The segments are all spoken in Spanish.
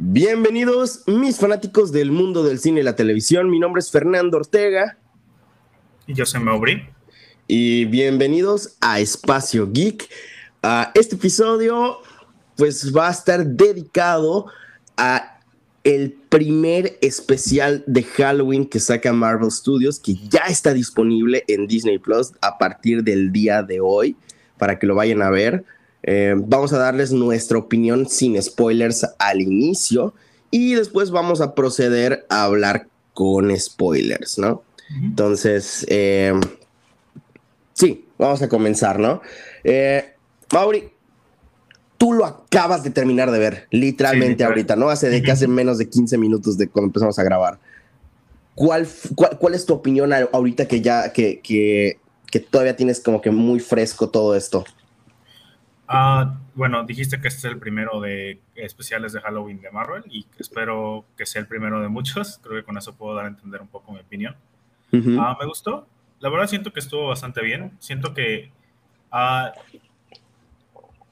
Bienvenidos, mis fanáticos del mundo del cine y la televisión. Mi nombre es Fernando Ortega. Y yo soy Mauri. Y bienvenidos a Espacio Geek. Uh, este episodio, pues, va a estar dedicado a el primer especial de Halloween que saca Marvel Studios, que ya está disponible en Disney Plus a partir del día de hoy, para que lo vayan a ver. Eh, vamos a darles nuestra opinión sin spoilers al inicio y después vamos a proceder a hablar con spoilers, ¿no? Entonces, eh, sí, vamos a comenzar, ¿no? Eh, Mauri, tú lo acabas de terminar de ver, literalmente ahorita, ¿no? Hace de casi menos de 15 minutos de cuando empezamos a grabar. ¿Cuál, cuál, es tu opinión ahorita que ya, que, que, que todavía tienes como que muy fresco todo esto? Ah, bueno, dijiste que este es el primero de especiales de Halloween de Marvel y espero que sea el primero de muchos. Creo que con eso puedo dar a entender un poco mi opinión. Ah, me gustó. La verdad siento que estuvo bastante bien. Siento que... Ah,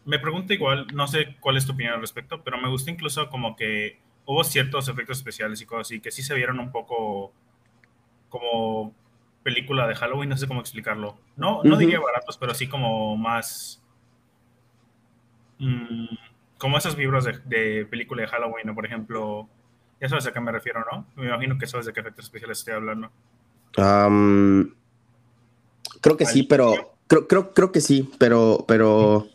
me pregunto igual, no sé cuál es tu opinión al respecto, pero me gustó incluso como que hubo ciertos efectos especiales y cosas así que sí se vieron un poco como película de Halloween, no sé cómo explicarlo. No, no diría baratos, pero sí como más Mm, como esas vibras de, película de Halloween, por ejemplo, ya sabes a qué me refiero, ¿no? Me imagino que sabes de qué efectos especiales estoy hablando. creo que sí, pero creo, creo, creo que sí, pero, pero,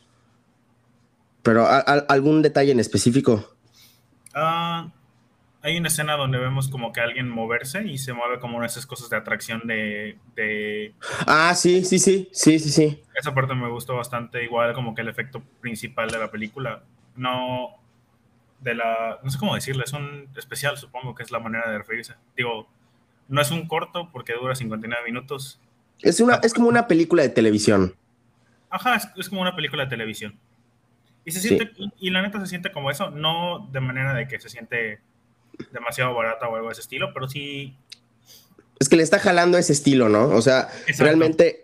pero algún detalle en específico. Ah, hay una escena donde vemos como que alguien moverse y se mueve como esas cosas de atracción de, Ah, sí, sí, sí, sí, sí, sí. Esa parte me gustó bastante, igual como que el efecto principal de la película. No de la... No sé cómo decirle, es un especial, supongo que es la manera de referirse. Digo, no es un corto porque dura 59 minutos. Es, una, es como una película de televisión. Ajá, es, como una película de televisión. Y se siente, y la neta se siente como eso, no de manera de que se siente demasiado barata o algo de ese estilo, pero sí. Es que le está jalando ese estilo, ¿no? O sea, realmente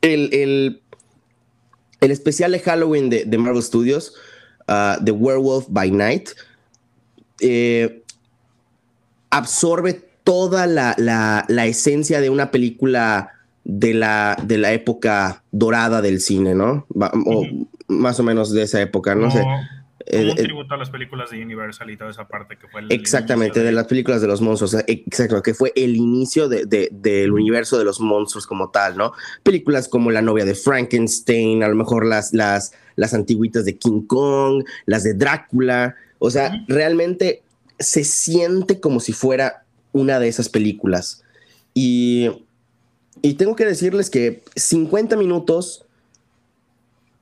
el, el, especial de Halloween de, Marvel Studios, uh, The Werewolf by Night, eh, absorbe toda la, la, esencia de una película de la, de la época dorada del cine, ¿no? O más o menos de esa época, no sé como un eh, eh, tributo a las películas de Universal y toda esa parte que fue el Exactamente, de... las películas de los monstruos, exacto, que fue el inicio de, del universo de los monstruos como tal, ¿no? Películas como La novia de Frankenstein, a lo mejor las, las, las antiguitas de King Kong, las de Drácula, o sea, realmente se siente como si fuera una de esas películas. Y, y tengo que decirles que 50 minutos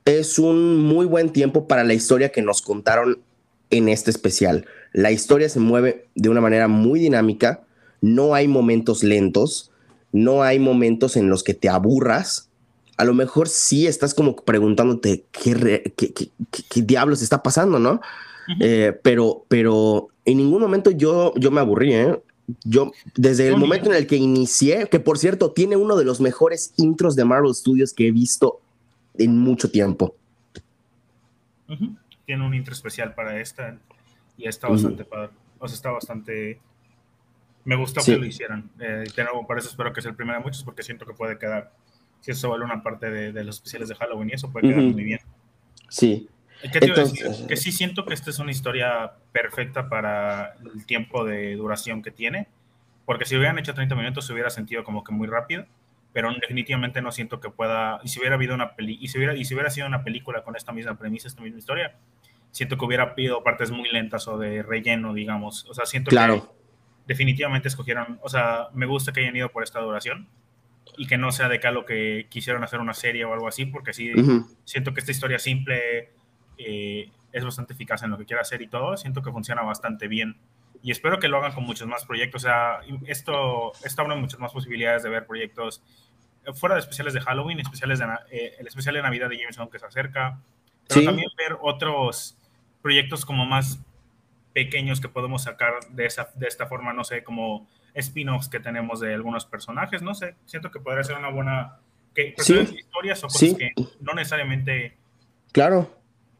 es un muy buen tiempo para la historia que nos contaron en este especial. La historia se mueve de una manera muy dinámica, no hay momentos lentos, no hay momentos en los que te aburras. A lo mejor sí estás como preguntándote qué, qué, diablos está pasando, ¿no? Eh, pero, pero en ningún momento yo, yo me aburrí, ¿eh? Yo, desde el momento en el que inicié, que por cierto tiene uno de los mejores intros de Marvel Studios que he visto en mucho tiempo. Tiene un intro especial para esta y está bastante padre. O sea, está bastante. Me gustó que lo hicieran. Eh, por eso espero que sea el primero de muchos, porque siento que puede quedar. Si eso vale una parte de, los especiales de Halloween y eso puede quedar muy bien. Sí. Que sí siento que esta es una historia perfecta para el tiempo de duración que tiene. Porque si hubieran hecho 30 minutos, se hubiera sentido como que muy rápido pero definitivamente no siento que pueda, y si hubiera habido una peli, y si hubiera, y si hubiera sido una película con esta misma premisa, esta misma historia, siento que hubiera habido partes muy lentas o de relleno, digamos. O sea, siento que definitivamente escogieron, o sea, me gusta que hayan ido por esta duración y que no sea de acá lo que quisieron hacer una serie o algo así, porque sí, siento que esta historia simple eh, es bastante eficaz en lo que quiere hacer y todo, siento que funciona bastante bien y espero que lo hagan con muchos más proyectos. O sea, esto, esto abre muchas más posibilidades de ver proyectos eh, fuera de especiales de Halloween, especiales de, eh, el especial de Navidad de Jameson que se acerca, pero también ver otros proyectos como más pequeños que podemos sacar de, esa, de esta forma, no sé, como spin-offs que tenemos de algunos personajes, no sé, siento que podría ser una buena... Que, historias o cosas que no necesariamente... Claro.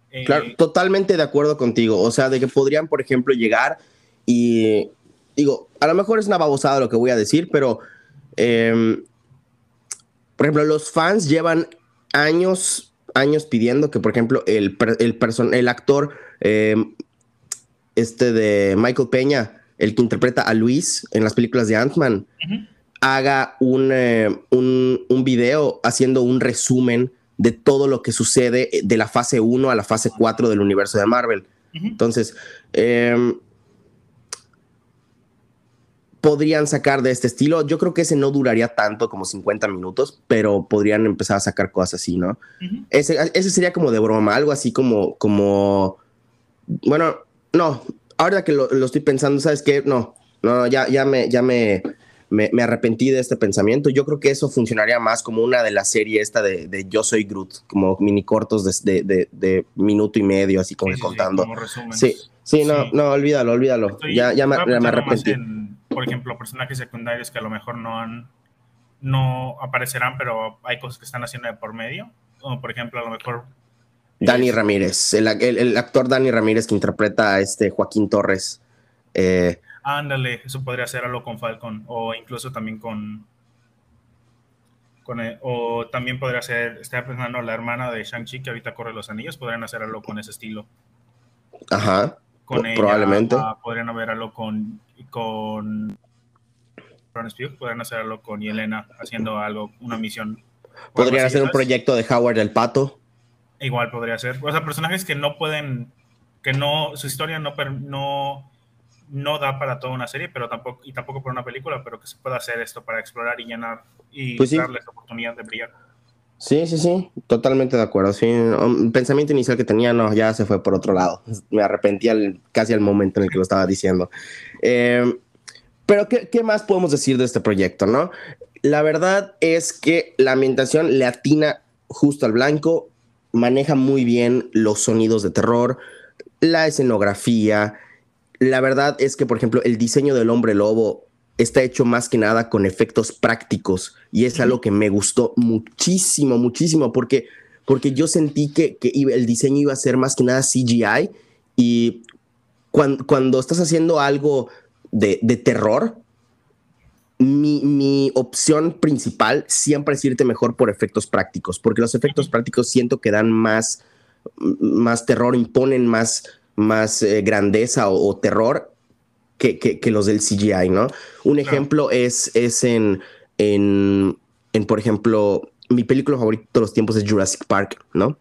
Eh, claro, totalmente de acuerdo contigo. O sea, de que podrían, por ejemplo, llegar y digo, a lo mejor es una babosada lo que voy a decir, pero em, por ejemplo, los fans llevan años, años pidiendo que, por ejemplo, el, el, el actor em, este de Michael Peña, el que interpreta a Luis en las películas de Ant-Man, haga eh, un, un, video haciendo un resumen de todo lo que sucede de la fase 1 a la fase 4 del universo de Marvel. Entonces, em, podrían sacar de este estilo. Yo creo que ese no duraría tanto como 50 minutos, pero podrían empezar a sacar cosas así, ¿no? ese, ese, sería como de broma, algo así como, como, bueno, no, ahora que lo, estoy pensando, ¿sabes qué? No, no, ya, ya me, ya me, me, arrepentí de este pensamiento. Yo creo que eso funcionaría más como una de las series esta de, Yo Soy Groot, como mini cortos de, de, minuto y medio, así como contando. Sí, sí, no, no, olvídalo, olvídalo. ya, ya me, arrepentí. Por ejemplo, personajes secundarios que a lo mejor no han, no aparecerán, pero hay cosas que están haciendo de por medio. Como por ejemplo, a lo mejor Dani Ramírez, el, el, actor Dani Ramírez que interpreta a este Joaquín Torres. Eh, Ándale, eso podría ser algo con Falcon o incluso también con... con o también podría ser, estaba pensando la hermana de Shang-Chi que ahorita corre los anillos, podrían hacer algo con ese estilo. Ajá, con probablemente. Ah, podrían haber algo con... con podrían hacer algo con Yelena haciendo algo, una misión. Podrían hacer un proyecto de Howard el Pato. Igual podría ser. O sea, personajes que no pueden, que no, su historia no, no, no da para toda una serie, pero tampoco, y tampoco para una película, pero que se pueda hacer esto para explorar y llenar y pues darles la oportunidad de brillar. Sí, sí, sí, totalmente de acuerdo. Sí, un pensamiento inicial que tenía, no, ya se fue por otro lado. Me arrepentí casi al momento en el que lo estaba diciendo. Eh, pero, ¿qué, ¿qué, más podemos decir de este proyecto, no? La verdad es que la ambientación le atina justo al blanco maneja muy bien los sonidos de terror, la escenografía. La verdad es que, por ejemplo, el diseño del hombre lobo está hecho más que nada con efectos prácticos y es algo que me gustó muchísimo, muchísimo, porque, porque yo sentí que, que el diseño iba a ser más que nada CGI y cuando, cuando estás haciendo algo de, de terror, mi, opción principal siempre es irte mejor por efectos prácticos, porque los efectos prácticos siento que dan más, más terror, imponen más, más eh, grandeza o, terror que, que, los del CGI, ¿no? Un ejemplo es, es en, en, en, por ejemplo, mi película favorita de los tiempos es Jurassic Park, ¿no?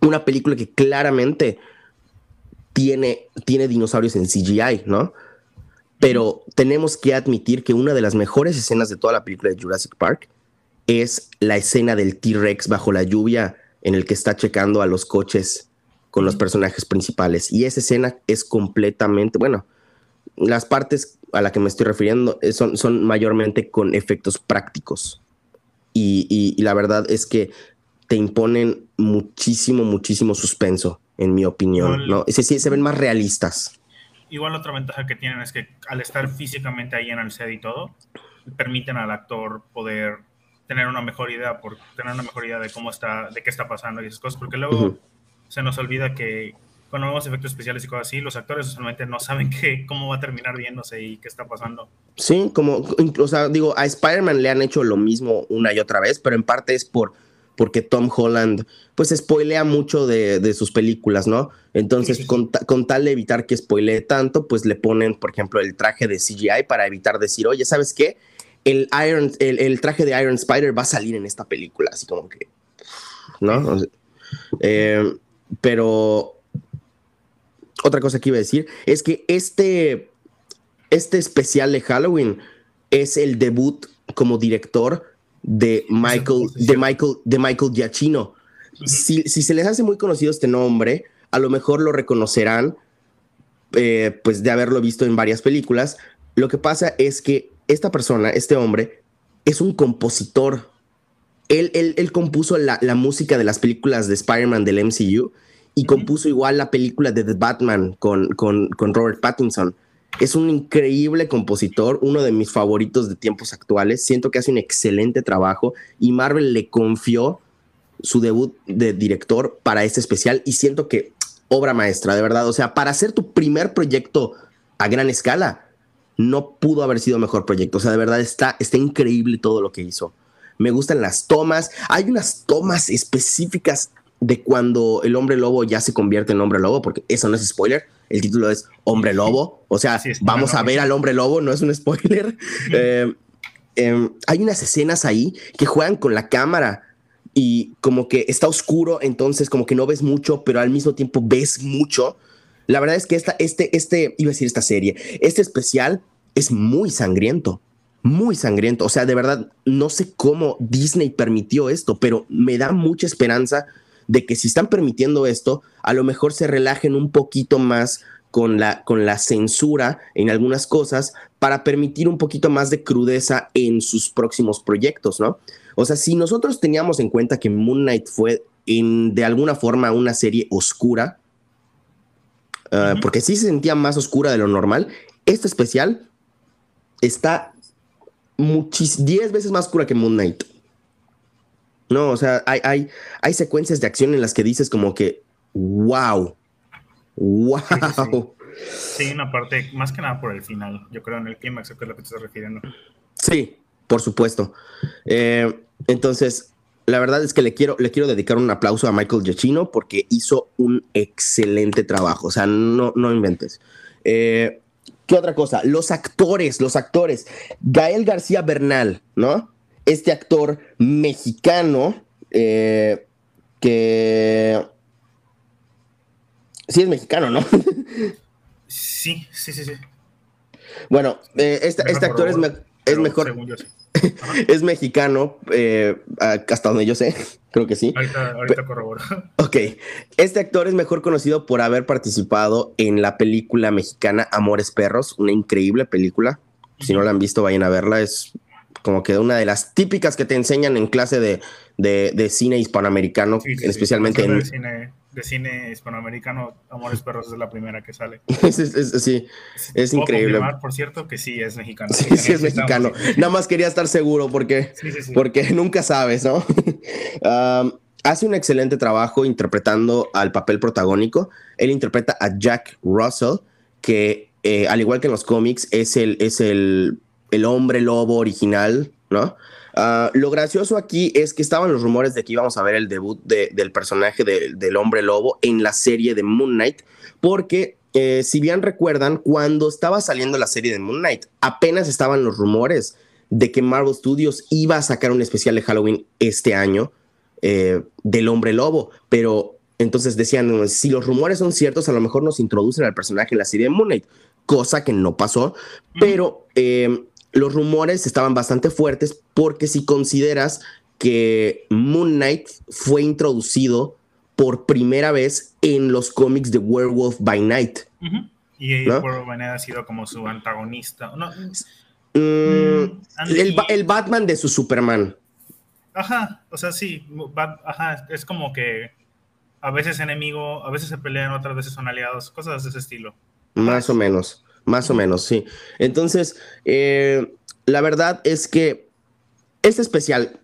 Una película que claramente tiene, tiene dinosaurios en CGI, ¿no? Pero tenemos que admitir que una de las mejores escenas de toda la película de Jurassic Park es la escena del T-Rex bajo la lluvia en el que está checando a los coches con los personajes principales. Y esa escena es completamente, bueno, las partes a las que me estoy refiriendo son, son mayormente con efectos prácticos. Y, la verdad es que te imponen muchísimo, muchísimo suspenso, en mi opinión. ¿no? Sí, se ven más realistas igual otra ventaja que tienen es que al estar físicamente ahí en el set y todo, permiten al actor poder tener una mejor idea, por tener una mejor idea de cómo está, de qué está pasando y esas cosas, porque luego se nos olvida que cuando vemos efectos especiales y cosas así, los actores usualmente no saben qué, cómo va a terminar viéndose y qué está pasando. Sí, como, o sea, digo, a Spider-Man le han hecho lo mismo una y otra vez, pero en parte es por porque Tom Holland pues spoilea mucho de, sus películas, ¿no? Entonces, Con, tal de evitar que spoilee tanto, pues le ponen, por ejemplo, el traje de CGI para evitar decir, oye, ¿sabes qué? El, Iron, el, traje de Iron Spider va a salir en esta película, así como que, ¿no? Eh, pero otra cosa que iba a decir es que este, este especial de Halloween es el debut como director de Michael, de Michael, de Michael Giacchino. si, se les hace muy conocido este nombre, a lo mejor lo reconocerán, eh, pues de haberlo visto en varias películas. Lo que pasa es que esta persona, este hombre, es un compositor. Él, él, compuso la, música de las películas de Spider-Man del MCU y compuso igual la película de The Batman con, con, con Robert Pattinson. Es un increíble compositor, uno de mis favoritos de tiempos actuales. Siento que hace un excelente trabajo y Marvel le confió su debut de director para este especial y siento que obra maestra, de verdad. O sea, para hacer tu primer proyecto a gran escala, no pudo haber sido mejor proyecto. O sea, de verdad está, está increíble todo lo que hizo. Me gustan las tomas. Hay unas tomas específicas de cuando el hombre lobo ya se convierte en hombre lobo, porque eso no es spoiler. El título es Hombre Lobo. O sea, vamos a ver al hombre lobo, no es un spoiler. Eh, em, hay unas escenas ahí que juegan con la cámara y como que está oscuro, entonces como que no ves mucho, pero al mismo tiempo ves mucho. La verdad es que esta, este, este, iba a decir esta serie, este especial es muy sangriento, muy sangriento. O sea, de verdad, no sé cómo Disney permitió esto, pero me da mucha esperanza de que si están permitiendo esto, a lo mejor se relajen un poquito más con la, con la censura en algunas cosas para permitir un poquito más de crudeza en sus próximos proyectos, ¿no? O sea, si nosotros teníamos en cuenta que Moon Knight fue en, de alguna forma una serie oscura, ah, porque sí se sentía más oscura de lo normal, este especial está 10 veces más oscura que Moon Knight. No, o sea, hay, hay, hay secuencias de acción en las que dices como que, wow, wow. Sí, una parte, más que nada por el final, yo creo en el clímax, que es lo que te estás refiriendo. Sí, por supuesto. Eh, entonces, la verdad es que le quiero, le quiero dedicar un aplauso a Michael Giacchino porque hizo un excelente trabajo. O sea, no, no inventes. Eh, ¿Qué otra cosa? Los actores, los actores. Gael García Bernal, ¿no? Este actor mexicano eh, que... Sí es mexicano, ¿no? sí, sí, sí, sí. Bueno, este, este actor es, es mejor es mexicano, eh, hasta donde yo sé, creo que sí. Ahorita, corroboro. Ok, este actor es mejor conocido por haber participado en la película mexicana Amores Perros, una increíble película. Si no la han visto, vayan a verla. Es como que una de las típicas que te enseñan en clase de, de, cine hispanoamericano, especialmente en... De cine, hispanoamericano, Amores Perros es la primera que sale. sí, es increíble. por cierto, que sí es mexicano. Sí, sí es mexicano. Nada más quería estar seguro porque, porque nunca sabes, ¿no? hace un excelente trabajo interpretando al papel protagónico. Él interpreta a Jack Russell, que eh, al igual que en los cómics, es el, es el el hombre lobo original, ¿no? Ah, lo gracioso aquí es que estaban los rumores de que íbamos a ver el debut del personaje del hombre lobo en la serie de Moon Knight, porque eh, si bien recuerdan, cuando estaba saliendo la serie de Moon Knight, apenas estaban los rumores de que Marvel Studios iba a sacar un especial de Halloween este año eh, del hombre lobo, pero entonces decían, si los rumores son ciertos, a lo mejor nos introducen al personaje en la serie de Moon Knight, cosa que no pasó, pero... Eh, los rumores estaban bastante fuertes porque si consideras que Moon Knight fue introducido por primera vez en los cómics de Werewolf by Night. Y Werewolf by Night ha sido como su antagonista. Mm, mm, el, Batman de su Superman. Ajá, o sea, sí, ajá, es como que a veces enemigo, a veces se pelean, otras veces son aliados, cosas de ese estilo. Más o menos. Más o menos, sí. Entonces, eh, la verdad es que este especial,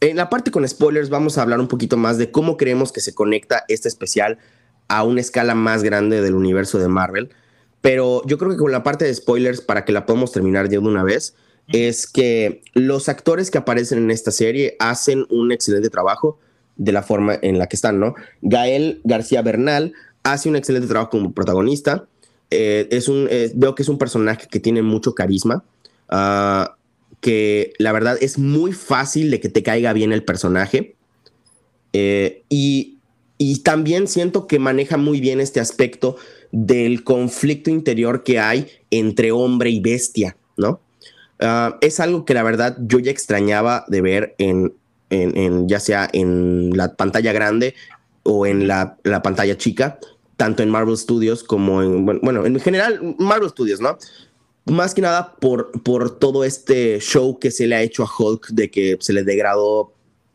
en la parte con spoilers vamos a hablar un poquito más de cómo creemos que se conecta este especial a una escala más grande del universo de Marvel. Pero yo creo que con la parte de spoilers, para que la podamos terminar ya de una vez, es que los actores que aparecen en esta serie hacen un excelente trabajo de la forma en la que están, ¿no? Gael García Bernal hace un excelente trabajo como protagonista. Eh, es un, eh, veo que es un personaje que tiene mucho carisma, ah, que la verdad es muy fácil de que te caiga bien el personaje. Eh, y, también siento que maneja muy bien este aspecto del conflicto interior que hay entre hombre y bestia, ¿no? Ah, es algo que la verdad yo ya extrañaba de ver en, ya sea en la pantalla grande o en la, la pantalla chica tanto en Marvel Studios como en, bueno, en general Marvel Studios, ¿no? Más que nada por, por todo este show que se le ha hecho a Hulk de que se le degradó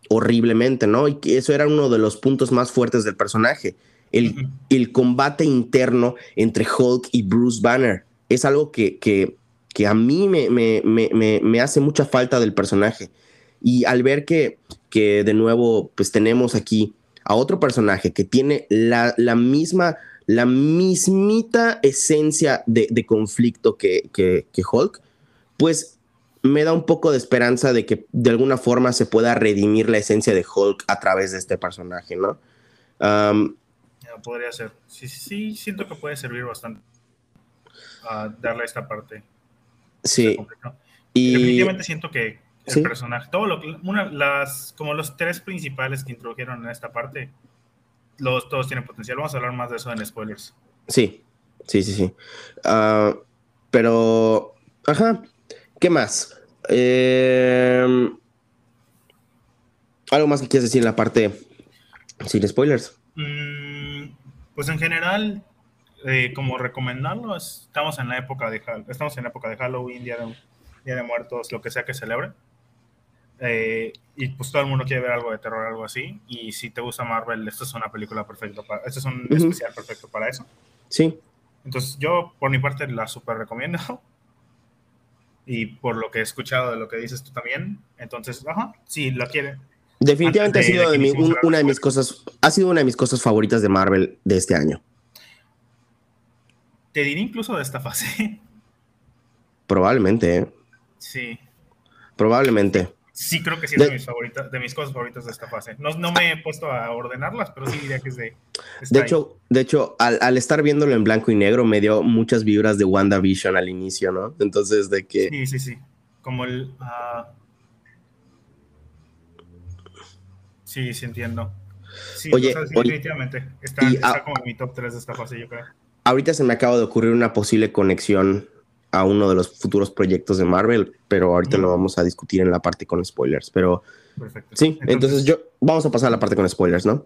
horriblemente, ¿no? Y que eso era uno de los puntos más fuertes del personaje. El, el combate interno entre Hulk y Bruce Banner es algo que, que, que a mí me, me, me, me, hace mucha falta del personaje. Y al ver que, que de nuevo, pues tenemos aquí a otro personaje que tiene la, misma, la mismita esencia de, conflicto que, que, Hulk, pues me da un poco de esperanza de que de alguna forma se pueda redimir la esencia de Hulk a través de este personaje, ¿no? podría ser. Sí, sí, siento que puede servir bastante a darle esta parte. Sí. Y definitivamente siento que el personaje, todo lo una, las, como los tres principales que introdujeron en esta parte, los, todos tienen potencial. Vamos a hablar más de eso en spoilers. Sí, sí, sí, sí. Ah, pero, ajá, ¿qué más? Em, ¿Algo más que quieras decir en la parte sin spoilers? Mm, pues en general, eh, como recomendarlo, estamos en la época de estamos en la época de Halloween, Día de, Día de Muertos, lo que sea que celebre. Eh, y pues todo el mundo quiere ver algo de terror, algo así. Y si te gusta Marvel, esto es una película perfecta para, esto es un especial perfecto para eso. Sí. Entonces yo por mi parte la super recomiendo. Y por lo que he escuchado de lo que dices tú también, entonces, ajá, si lo quiere. Definitivamente ha sido de una de mis cosas, ha sido una de mis cosas favoritas de Marvel de este año. Te diré incluso de esta fase. Probablemente, ¿eh? Sí. Probablemente. Sí, creo que sí es de, mis favoritas, de mis cosas favoritas de esta fase. No, no, me he puesto a ordenarlas, pero sí diría que es de. De hecho, de hecho al, estar viéndolo en blanco y negro, me dio muchas vibras de WandaVision al inicio, ¿no? Entonces, de que. Sí, sí, sí. Como el. Uh... Sí, sí entiendo. Sí, oye, definitivamente. Está, está como en mi top 3 de esta fase, yo creo. Ahorita se me acaba de ocurrir una posible conexión a uno de los futuros proyectos de Marvel, pero ahorita lo vamos a discutir en la parte con spoilers. Pero Perfecto. sí, entonces, yo vamos a pasar a la parte con spoilers, ¿no?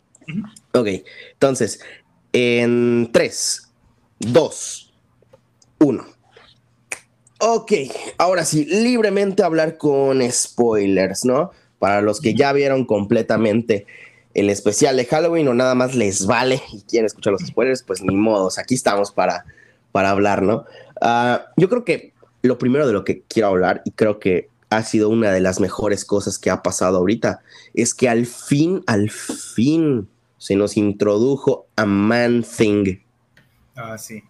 Ok, entonces, en 3, 2, 1. Ok, ahora sí, libremente hablar con spoilers, ¿no? Para los que ya vieron completamente el especial de Halloween o nada más les vale y quieren escuchar los spoilers, pues ni modos, aquí estamos para, para hablar, ¿no? Ah, yo creo que lo primero de lo que quiero hablar, y creo que ha sido una de las mejores cosas que ha pasado ahorita, es que al fin, al fin se nos introdujo a Man Thing. Ah, sí.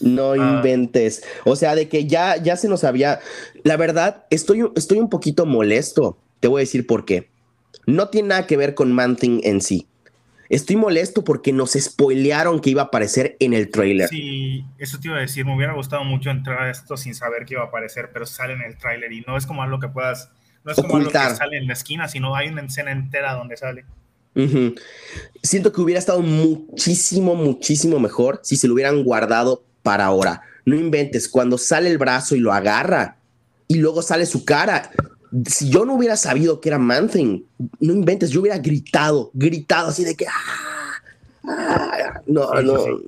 No ah. inventes. O sea, de que ya, ya se nos había. La verdad, estoy, estoy un poquito molesto. Te voy a decir por qué. No tiene nada que ver con Man Thing en sí. Estoy molesto porque nos spoilearon que iba a aparecer en el trailer. Sí, eso te iba a decir. Me hubiera gustado mucho entrar a esto sin saber que iba a aparecer, pero sale en el trailer y no es como algo que puedas. No es como algo que sale en la esquina, sino hay una escena entera donde sale. Siento que hubiera estado muchísimo, muchísimo mejor si se lo hubieran guardado para ahora. No inventes, cuando sale el brazo y lo agarra y luego sale su cara si yo no hubiera sabido que era Manthing, no inventes, yo hubiera gritado, gritado así de que, ah, ah, no, no,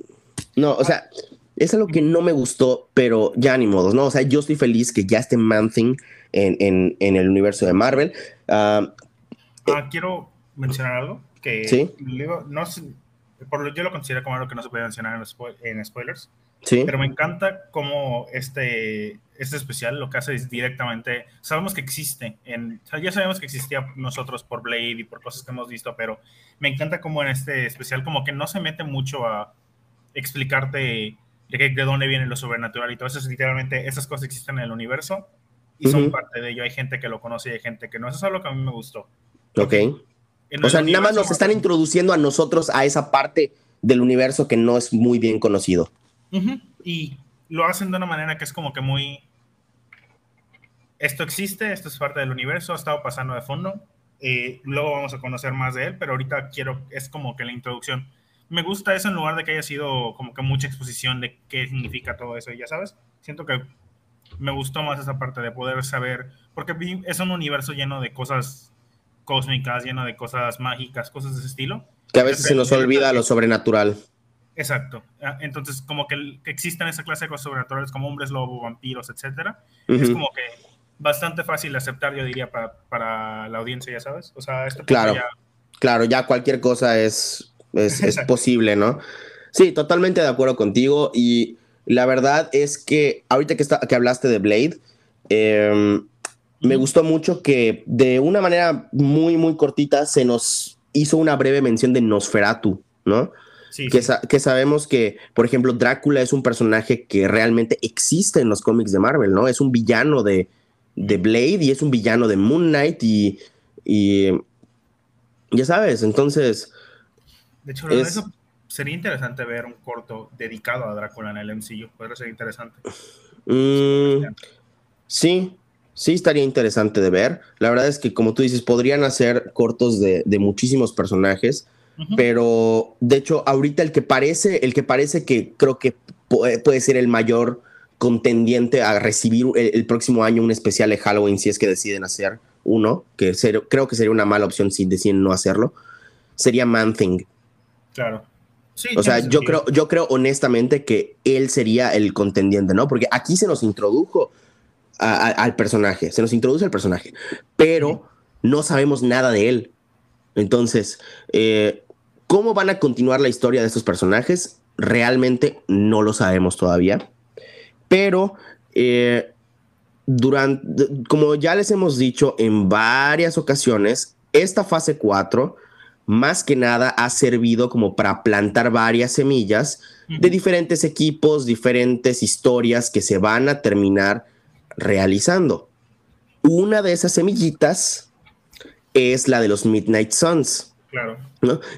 no, o sea, es algo que no me gustó, pero ya ni modos, ¿no? O sea, yo estoy feliz que ya esté Manthing en, en, en el universo de Marvel. ah, quiero mencionar algo que ¿Sí? no por, yo lo considero como algo que no se puede mencionar en, spoilers. Sí. Pero me encanta cómo este, este especial lo que hace es directamente, sabemos que existe, en, ya sabemos que existía nosotros por Blade y por cosas que hemos visto, pero me encanta cómo en este especial como que no se mete mucho a explicarte de, de dónde viene lo sobrenatural y todo eso, es literalmente esas cosas existen en el universo y son parte de ello, hay gente que lo conoce y hay gente que no, eso es algo que a mí me gustó. Ok. o sea, nada más nos están introduciendo a nosotros a esa parte del universo que no es muy bien conocido. Y lo hacen de una manera que es como que muy esto existe, esto es parte del universo, ha estado pasando de fondo. Eh, luego vamos a conocer más de él, pero ahorita quiero, es como que la introducción. Me gusta eso en lugar de que haya sido como que mucha exposición de qué significa todo eso, ya sabes. Siento que me gustó más esa parte de poder saber, porque es un universo lleno de cosas cósmicas, lleno de cosas mágicas, cosas de ese estilo. Que a veces se nos olvida lo sobrenatural. Exacto. Ah, entonces, como que, que existan esa clase de cosas sobrenaturales como hombres lobo, vampiros, etcétera, es como que bastante fácil de aceptar, yo diría, para, la audiencia, ya sabes. O sea, esto claro, claro, ya cualquier cosa es, es, posible, ¿no? Sí, totalmente de acuerdo contigo. Y la verdad es que ahorita que, está, que hablaste de Blade, em, me gustó mucho que de una manera muy, muy cortita se nos hizo una breve mención de Nosferatu, ¿no? Sí, que, que, sabemos que, por ejemplo, Drácula es un personaje que realmente existe en los cómics de Marvel, ¿no? Es un villano de, de Blade y es un villano de Moon Knight y, y ya sabes, entonces... De hecho, eso sería interesante ver un corto dedicado a Drácula en el MCU, podría ser interesante. Mm, sí, sí estaría interesante de ver. La verdad es que, como tú dices, podrían hacer cortos de, de muchísimos personajes, pero de hecho, ahorita el que parece, el que parece que creo que puede ser el mayor contendiente a recibir el, próximo año un especial de Halloween si es que deciden hacer uno, que creo que sería una mala opción si deciden no hacerlo, sería Man Thing. Claro. o sea, yo creo, yo creo honestamente que él sería el contendiente, ¿no? Porque aquí se nos introdujo al personaje, se nos introduce al personaje, pero no sabemos nada de él. Entonces, eh, ¿cómo van a continuar la historia de estos personajes? Realmente no lo sabemos todavía. Pero eh, durante, como ya les hemos dicho en varias ocasiones, esta fase 4 más que nada ha servido como para plantar varias semillas de diferentes equipos, diferentes historias que se van a terminar realizando. Una de esas semillitas es la de los Midnight Suns. Claro.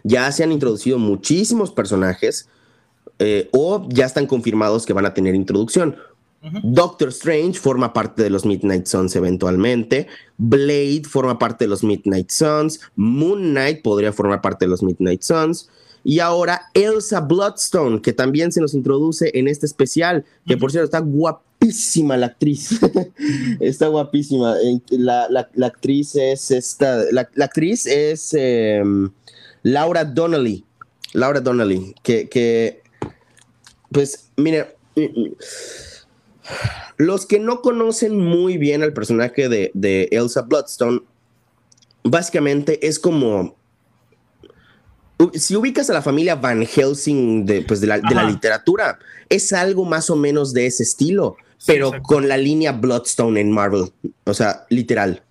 Ya se han introducido muchísimos personajes eh, o ya están confirmados que van a tener introducción. Doctor Strange forma parte de los Midnight Suns eventualmente. Blade forma parte de los Midnight Suns. Moon Knight podría formar parte de los Midnight Suns. Y ahora Elsa Bloodstone, que también se nos introduce en este especial, que por cierto está guapísima la actriz. está guapísima. La, actriz es esta. La, actriz es em, Laura Donnelly. Laura Donnelly, que, que pues, mire, los que no conocen muy bien al personaje de, Elsa Bloodstone, básicamente es como si ubicas a la familia Van Helsing de, pues de, la, literatura, es algo más o menos de ese estilo, pero con la línea Bloodstone en Marvel. O sea, literal.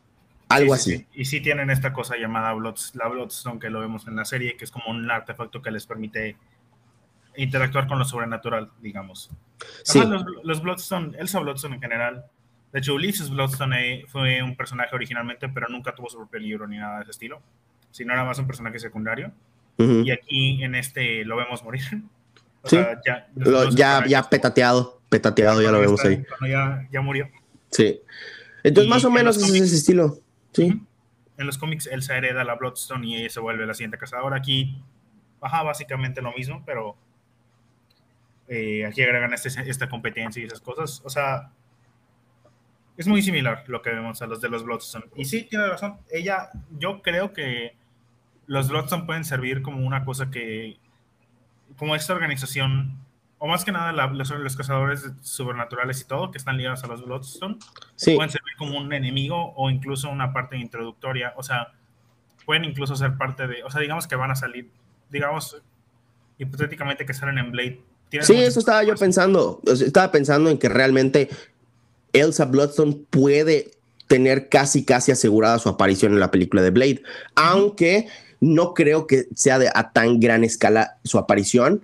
Algo así. Y sí tienen esta cosa llamada la Bloodstone que lo vemos en la serie, que es como un artefacto que les permite interactuar con lo sobrenatural, digamos. Sí. los, Bloodstone, Elsa Bloodstone en general. De hecho, Ulysses Bloodstone fue un personaje originalmente, pero nunca tuvo su propio libro ni nada de ese estilo. Sino era más un personaje secundario. Y aquí en este lo vemos morir. O sea, ya, ya, ya petateado, petateado, ya lo vemos ahí. Ya, ya, murió. Sí. Entonces, más o menos es ese estilo. Sí. En los cómics, Elsa hereda la Bloodstone y ella se vuelve la siguiente cazadora. Aquí, baja básicamente lo mismo, pero eh, aquí agregan este, esta competencia y esas cosas. O sea, es muy similar lo que vemos a los de los Bloodstone. Y sí, tiene razón. Ella, yo creo que los Bloodstone pueden servir como una cosa que, como esta organización, o más que nada los, los, cazadores sobrenaturales y todo, que están ligados a los Bloodstone, pueden servir como un enemigo o incluso una parte introductoria. O sea, pueden incluso ser parte de, o sea, digamos que van a salir, digamos, hipotéticamente que salen en Blade Sí, eso estaba yo pensando. Estaba pensando en que realmente Elsa Bloodstone puede tener casi, casi asegurada su aparición en la película de Blade, aunque no creo que sea de a tan gran escala su aparición,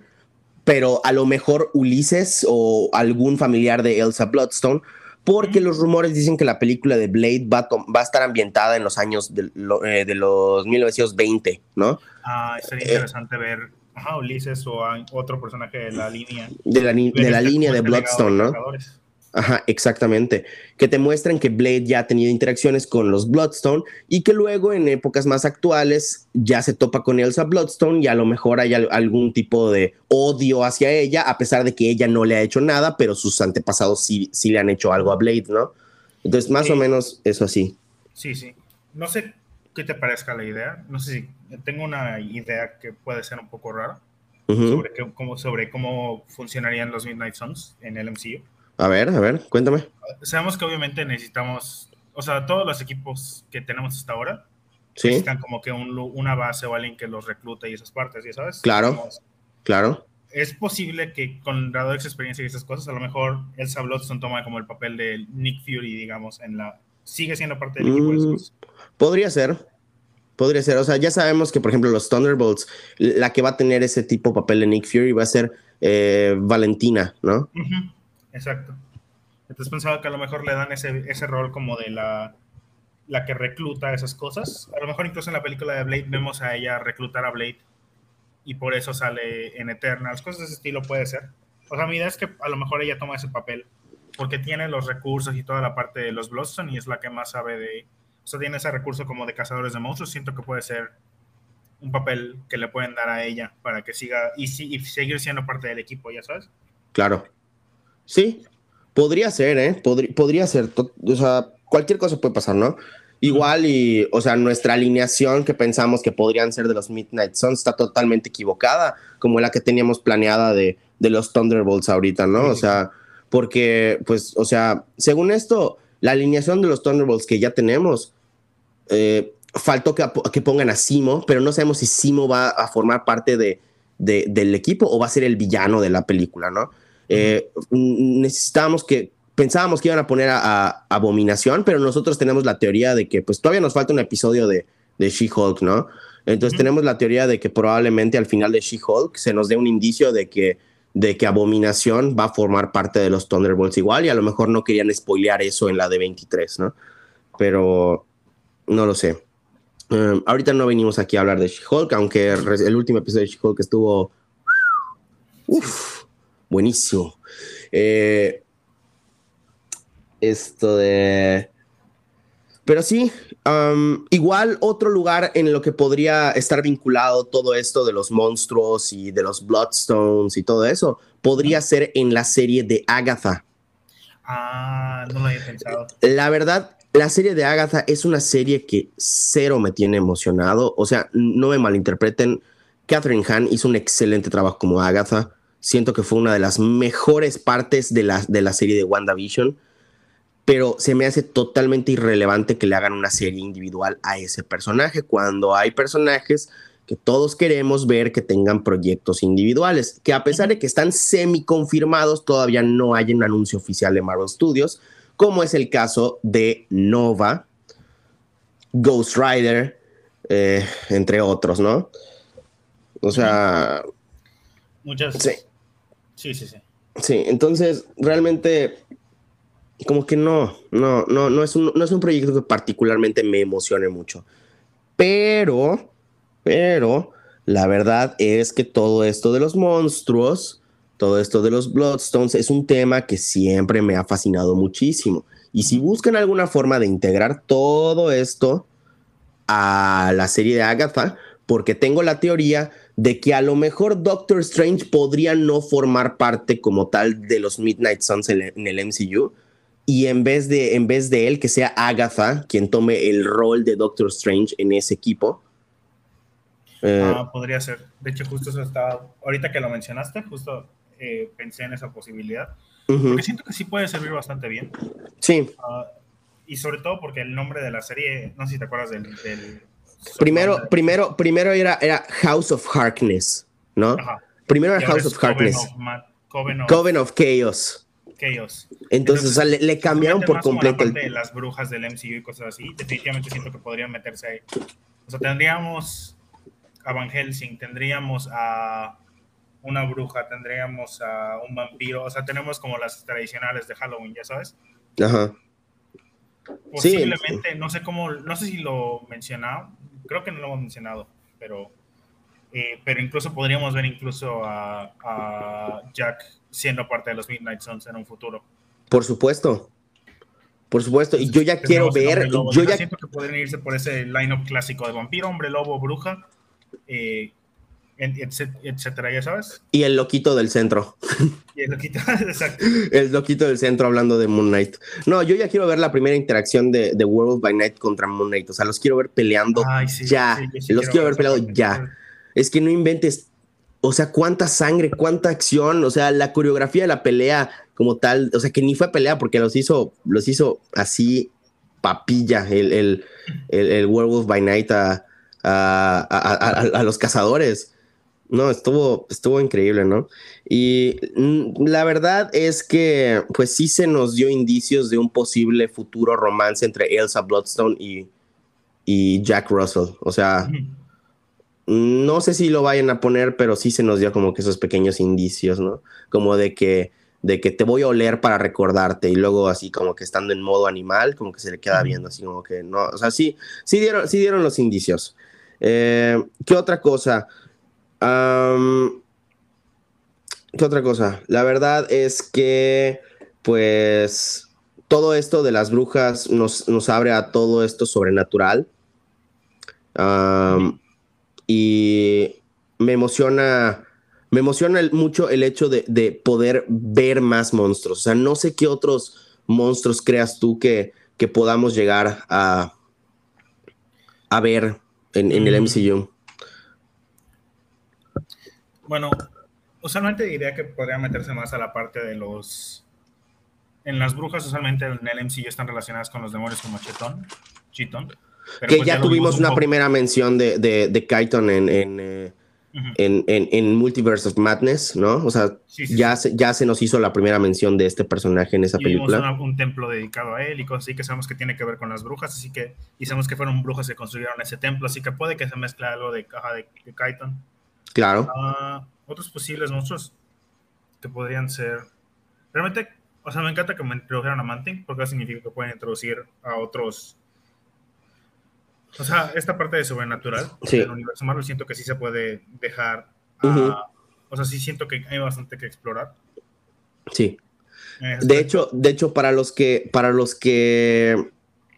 pero a lo mejor Ulises o algún familiar de Elsa Bloodstone, porque los rumores dicen que la película de Blade va, a estar ambientada en los años de, eh, de los 1920, ¿no? Ah, sería interesante ver Ajá, Ulises o otro personaje de la línea. De la, de la línea de Bloodstone, ¿no? Ajá, exactamente. Que te muestran que Blade ya ha tenido interacciones con los Bloodstone y que luego en épocas más actuales ya se topa con Elsa Bloodstone y a lo mejor hay algún tipo de odio hacia ella, a pesar de que ella no le ha hecho nada, pero sus antepasados sí, sí le han hecho algo a Blade, ¿no? Entonces, más o menos eso así. Sí, sí. No sé qué te parezca la idea. No sé si tengo una idea que puede ser un poco rara sobre, cómo, sobre cómo funcionarían los Midnight Suns en el MCU. A ver, a ver, cuéntame. Sabemos que obviamente necesitamos, o sea, todos los equipos que tenemos hasta ahora ¿Sí? necesitan como que un, una base o alguien que los reclute y esas partes, ¿ya sabes? Claro, claro. Es posible que con grado de experiencia y esas cosas, a lo mejor Elsa Bloodstone toma como el papel de Nick Fury, digamos, en la... Sigue siendo parte del equipo. Podría ser. Podría ser, o sea, ya sabemos que, por ejemplo, los Thunderbolts, la que va a tener ese tipo de papel de Nick Fury va a ser eh, Valentina, ¿no? Exacto. Entonces pensaba que a lo mejor le dan ese, ese rol como de la, la que recluta esas cosas. A lo mejor incluso en la película de Blade vemos a ella reclutar a Blade y por eso sale en Eternals. Cosas de ese estilo puede ser. O sea, mi idea es que a lo mejor ella toma ese papel porque tiene los recursos y toda la parte de los Bloodstone y es la que más sabe de... O sea, tiene ese recurso como de cazadores de monstruos. Siento que puede ser un papel que le pueden dar a ella para que siga y, y seguir siendo parte del equipo, ya sabes. Claro. Sí, podría ser, ¿eh? podría ser. O sea, cualquier cosa puede pasar, ¿no? Igual y, o sea, nuestra alineación que pensamos que podrían ser de los Midnight Suns está totalmente equivocada, como la que teníamos planeada de, de los Thunderbolts ahorita, ¿no? O sea, porque, pues, o sea, según esto, la alineación de los Thunderbolts que ya tenemos, eh, faltó que, que, pongan a Simo, pero no sabemos si Simo va a formar parte de, de, del equipo o va a ser el villano de la película, ¿no? Eh, necesitábamos que, pensábamos que iban a poner a, Abominación, pero nosotros tenemos la teoría de que pues todavía nos falta un episodio de, de She-Hulk, ¿no? Entonces tenemos la teoría de que probablemente al final de She-Hulk se nos dé un indicio de que, de que Abominación va a formar parte de los Thunderbolts igual y a lo mejor no querían spoilear eso en la de 23, ¿no? Pero no lo sé. Um, ahorita no venimos aquí a hablar de She-Hulk, aunque el último episodio de She-Hulk estuvo uf, buenísimo. Eh, esto de... Pero sí, igual otro lugar en lo que podría estar vinculado todo esto de los monstruos y de los Bloodstones y todo eso, podría ser en la serie de Agatha. Ah, no lo había pensado. La verdad, la serie de Agatha es una serie que cero me tiene emocionado. O sea, no me malinterpreten. Catherine Hahn hizo un excelente trabajo como Agatha. Siento que fue una de las mejores partes de la, de la serie de WandaVision pero se me hace totalmente irrelevante que le hagan una serie individual a ese personaje cuando hay personajes que todos queremos ver que tengan proyectos individuales, que a pesar de que están semi confirmados, todavía no hay un anuncio oficial de Marvel Studios, como es el caso de Nova, Ghost Rider, eh, entre otros, ¿no? O sea... Muchas. Sí. Sí, sí, sí. Sí, entonces realmente como que no, no, no, no es un, no es un proyecto que particularmente me emocione mucho. Pero, pero, la verdad es que todo esto de los monstruos, todo esto de los Bloodstones es un tema que siempre me ha fascinado muchísimo. Y si buscan alguna forma de integrar todo esto a la serie de Agatha, porque tengo la teoría de que a lo mejor Doctor Strange podría no formar parte como tal de los Midnight Suns en el MCU, y en vez de, en vez de él, que sea Agatha quien tome el rol de Doctor Strange en ese equipo. Eh, ah, podría ser. De hecho, justo eso estaba, ahorita que lo mencionaste, justo eh, pensé en esa posibilidad. Porque siento que sí puede servir bastante bien. Sí. Ah, y sobre todo porque el nombre de la serie, no sé si te acuerdas del... primero, primero, primero era, era House of Harkness, ¿no? Primero era House of Harkness. Coven of Chaos. Chaos. Entonces, o sea, le, cambiaron por completo. El... de las brujas del MCU y cosas así, definitivamente siento que podrían meterse ahí. O sea, tendríamos a Van Helsing, tendríamos a una bruja, tendríamos a un vampiro, o sea, tenemos como las tradicionales de Halloween, ya sabes. Ajá. Posiblemente, no sé cómo, no sé si lo mencionado, creo que no lo hemos mencionado, pero, eh, pero incluso podríamos ver incluso a, a Jack siendo parte de los Midnight Suns en un futuro. Por supuesto. Por supuesto, y yo ya quiero ver. Yo ya siento que podrían irse por ese line-up clásico de vampiro, hombre lobo, bruja, eh, etcétera, ya sabes. Y el loquito del centro. Y el loquito, exacto. El loquito del centro hablando de Moon Knight. No, yo ya quiero ver la primera interacción de, de World by Night contra Moon Knight. O sea, los quiero ver peleando ya. los quiero ver peleando ya. Es que no inventes o sea, cuánta sangre, cuánta acción, o sea, la coreografía de la pelea como tal, o sea, que ni fue pelea porque los hizo, los hizo así papilla el, el, el, Werewolf by Night a, a, los cazadores. No, estuvo, estuvo increíble, ¿no? Y la verdad es que, pues sí se nos dio indicios de un posible futuro romance entre Elsa Bloodstone y, y Jack Russell. O sea, no sé si lo vayan a poner, pero sí se nos dio como que esos pequeños indicios, ¿no? Como de que, de que te voy a oler para recordarte y luego así como que estando en modo animal, como que se le queda viendo, así como que no, o sea, sí, sí dieron, sí dieron los indicios. Eh, ¿Qué otra cosa? ¿Qué otra cosa? La verdad es que, pues, todo esto de las brujas nos, nos abre a todo esto sobrenatural. y me emociona, me emociona mucho el hecho de, poder ver más monstruos. O sea, no sé qué otros monstruos creas tú que, que podamos llegar a, a ver en, en el MCU. Bueno, usualmente diría que podría meterse más a la parte de los... En las brujas usualmente en el MCU están relacionadas con los demonios como Chetón, Chiton. que pues ya, tuvimos una primera mención de, de, de Kyton en, en, eh, en, en, Multiverse of Madness, ¿no? O sea, ya, Se, ya se nos hizo la primera mención de este personaje en esa y película. Una, un templo dedicado a él y cosas así que sabemos que tiene que ver con las brujas, así que, y sabemos que fueron brujas que construyeron ese templo, así que puede que se mezcle algo de caja de, de Kyton. Claro. Uh, otros posibles monstruos que podrían ser. Realmente, o sea, me encanta que me introdujeran a Manting, porque eso significa que pueden introducir a otros. O sea, esta parte de sobrenatural sí. del universo Marvel siento que sí se puede dejar. A, O sea, sí siento que hay bastante que explorar. Sí. De hecho, de hecho, para los que, para los que